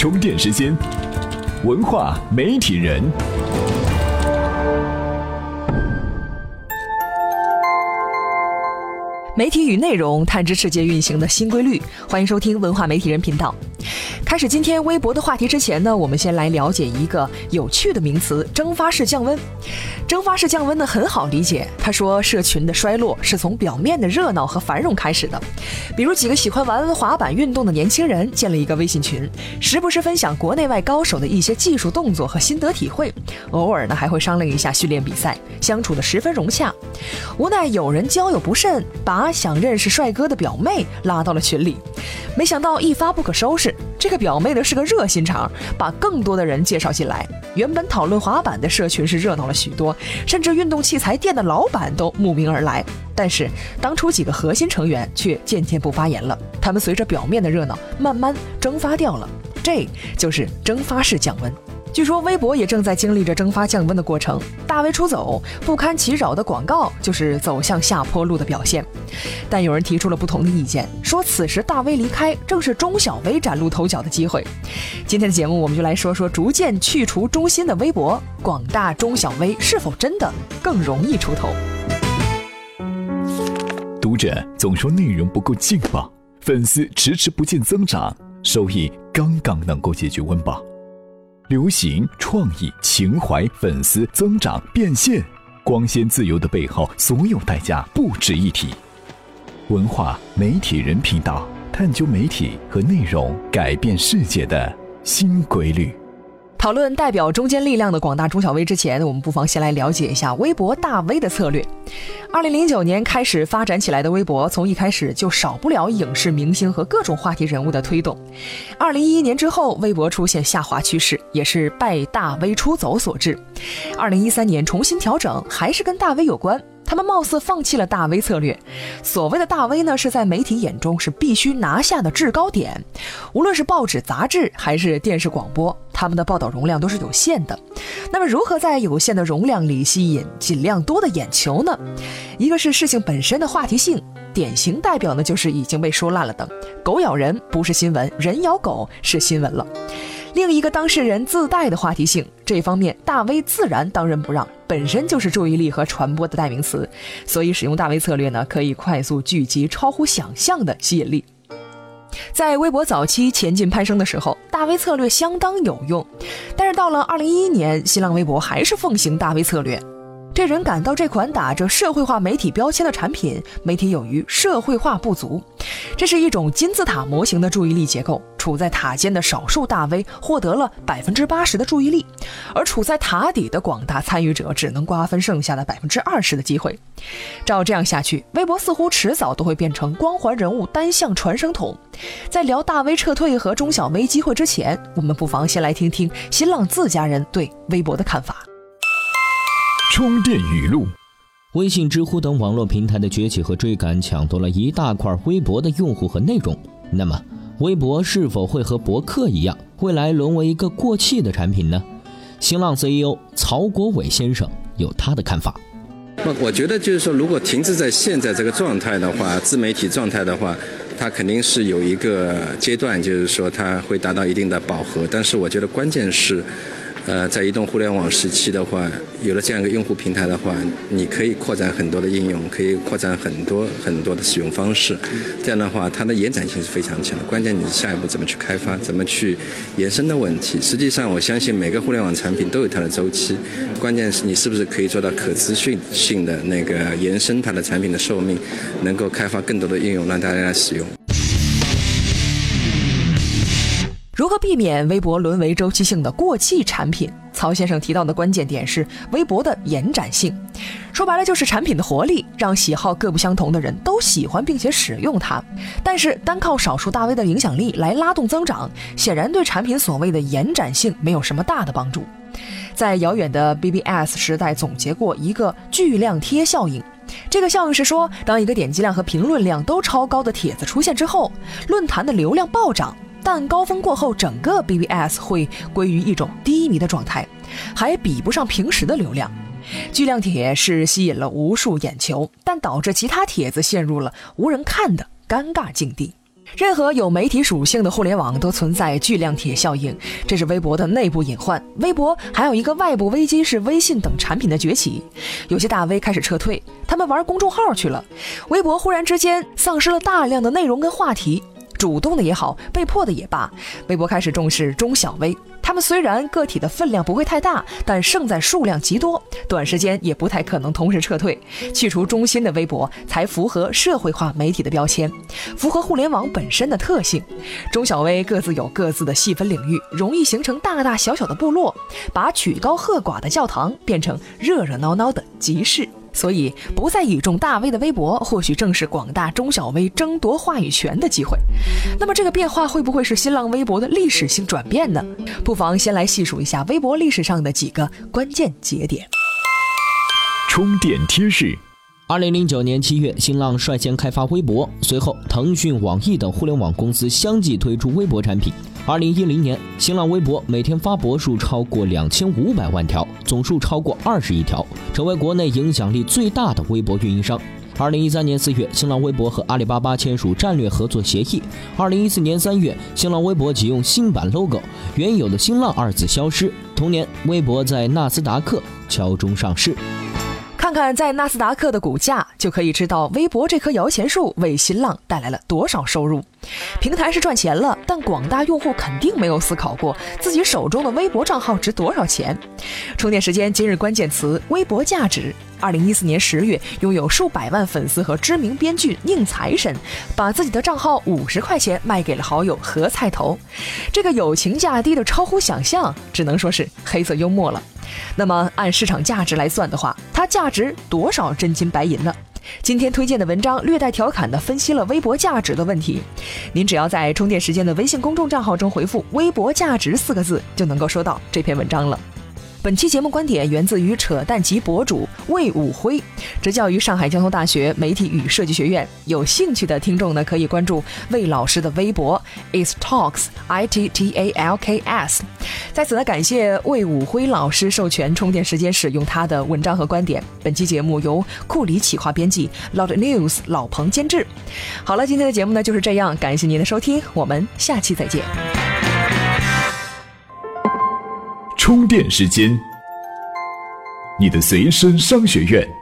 充电时间，文化媒体人。媒体与内容探知世界运行的新规律，欢迎收听文化媒体人频道。开始今天微博的话题之前呢，我们先来了解一个有趣的名词——蒸发式降温。蒸发式降温呢很好理解，他说社群的衰落是从表面的热闹和繁荣开始的。比如几个喜欢玩滑板运动的年轻人建了一个微信群，时不时分享国内外高手的一些技术动作和心得体会，偶尔呢还会商量一下训练比赛，相处的十分融洽。无奈有人交友不慎，把想认识帅哥的表妹拉到了群里，没想到一发不可收拾。这个表妹呢是个热心肠，把更多的人介绍进来。原本讨论滑板的社群是热闹了许多，甚至运动器材店的老板都慕名而来。但是当初几个核心成员却渐渐不发言了，他们随着表面的热闹慢慢蒸发掉了。这就是蒸发式降温。据说微博也正在经历着蒸发降温的过程，大 V 出走，不堪其扰的广告就是走向下坡路的表现。但有人提出了不同的意见，说此时大 V 离开正是中小 V 崭露头角的机会。今天的节目，我们就来说说逐渐去除中心的微博，广大中小 V 是否真的更容易出头？读者总说内容不够劲爆，粉丝迟迟不见增长，收益刚刚能够解决温饱。流行、创意、情怀、粉丝增长、变现，光鲜自由的背后，所有代价不值一提。文化媒体人频道，探究媒体和内容改变世界的新规律。讨论代表中坚力量的广大中小微之前，我们不妨先来了解一下微博大 V 的策略。二零零九年开始发展起来的微博，从一开始就少不了影视明星和各种话题人物的推动。二零一一年之后，微博出现下滑趋势，也是拜大 V 出走所致。二零一三年重新调整，还是跟大 V 有关。他们貌似放弃了大 V 策略。所谓的大 V 呢，是在媒体眼中是必须拿下的制高点。无论是报纸、杂志还是电视广播，他们的报道容量都是有限的。那么，如何在有限的容量里吸引尽量多的眼球呢？一个是事情本身的话题性，典型代表呢就是已经被说烂了的“狗咬人不是新闻，人咬狗是新闻了”。另一个当事人自带的话题性，这方面大 V 自然当仁不让，本身就是注意力和传播的代名词，所以使用大 V 策略呢，可以快速聚集超乎想象的吸引力。在微博早期前进攀升的时候，大 V 策略相当有用，但是到了二零一一年，新浪微博还是奉行大 V 策略。这人感到这款打着社会化媒体标签的产品，媒体有余，社会化不足。这是一种金字塔模型的注意力结构，处在塔尖的少数大 V 获得了百分之八十的注意力，而处在塔底的广大参与者只能瓜分剩下的百分之二十的机会。照这样下去，微博似乎迟早都会变成光环人物单向传声筒。在聊大 V 撤退和中小 V 机会之前，我们不妨先来听听新浪自家人对微博的看法。充电语录：微信、知乎等网络平台的崛起和追赶，抢夺了一大块微博的用户和内容。那么，微博是否会和博客一样，未来沦为一个过气的产品呢？新浪 CEO 曹国伟先生有他的看法。那我觉得就是说，如果停滞在现在这个状态的话，自媒体状态的话，它肯定是有一个阶段，就是说它会达到一定的饱和。但是，我觉得关键是。呃，在移动互联网时期的话，有了这样一个用户平台的话，你可以扩展很多的应用，可以扩展很多很多的使用方式。这样的话，它的延展性是非常强的。关键你下一步怎么去开发，怎么去延伸的问题。实际上，我相信每个互联网产品都有它的周期。关键是你是不是可以做到可持续性的那个延伸它的产品的寿命，能够开发更多的应用让大家来使用。何避免微博沦为周期性的过气产品？曹先生提到的关键点是微博的延展性，说白了就是产品的活力，让喜好各不相同的人都喜欢并且使用它。但是单靠少数大 V 的影响力来拉动增长，显然对产品所谓的延展性没有什么大的帮助。在遥远的 BBS 时代，总结过一个巨量贴效应。这个效应是说，当一个点击量和评论量都超高的帖子出现之后，论坛的流量暴涨。但高峰过后，整个 BBS 会归于一种低迷的状态，还比不上平时的流量。巨量帖是吸引了无数眼球，但导致其他帖子陷入了无人看的尴尬境地。任何有媒体属性的互联网都存在巨量帖效应，这是微博的内部隐患。微博还有一个外部危机是微信等产品的崛起，有些大 V 开始撤退，他们玩公众号去了。微博忽然之间丧失了大量的内容跟话题，主动的也好，被迫的也罢，微博开始重视中小微。他们虽然个体的分量不会太大，但胜在数量极多，短时间也不太可能同时撤退。去除中心的微博才符合社会化媒体的标签，符合互联网本身的特性。中小微各自有各自的细分领域，容易形成大大小小的部落，把曲高和寡的教堂变成热热闹闹的集市。所以，不再倚重大 V 的微博，或许正是广大中小微争夺话语权的机会。那么，这个变化会不会是新浪微博的历史性转变呢？不妨先来细数一下微博历史上的几个关键节点。充电贴士：二零零九年七月，新浪率先开发微博，随后腾讯、网易等互联网公司相继推出微博产品。二零一零年，新浪微博每天发博数超过两千五百万条，总数超过二十亿条，成为国内影响力最大的微博运营商。二零一三年四月，新浪微博和阿里巴巴签署战略合作协议。二零一四年三月，新浪微博启用新版 logo，原有的“新浪”二字消失。同年，微博在纳斯达克敲钟上市。看看在纳斯达克的股价，就可以知道微博这棵摇钱树为新浪带来了多少收入。平台是赚钱了，但广大用户肯定没有思考过自己手中的微博账号值多少钱。充电时间今日关键词：微博价值。二零一四年十月，拥有数百万粉丝和知名编剧宁财神，把自己的账号五十块钱卖给了好友何菜头。这个友情价低的超乎想象，只能说是黑色幽默了。那么按市场价值来算的话，它价值多少真金白银呢？今天推荐的文章略带调侃的分析了微博价值的问题。您只要在充电时间的微信公众账号中回复“微博价值”四个字，就能够收到这篇文章了。本期节目观点源自于扯淡级博主魏武辉，执教于上海交通大学媒体与设计学院。有兴趣的听众呢，可以关注魏老师的微博 is talks i t t a l k s。在此呢，感谢魏武辉老师授权充电时间使用他的文章和观点。本期节目由库里企划编辑，Loud News 老彭监制。好了，今天的节目呢就是这样，感谢您的收听，我们下期再见。充电时间，你的随身商学院。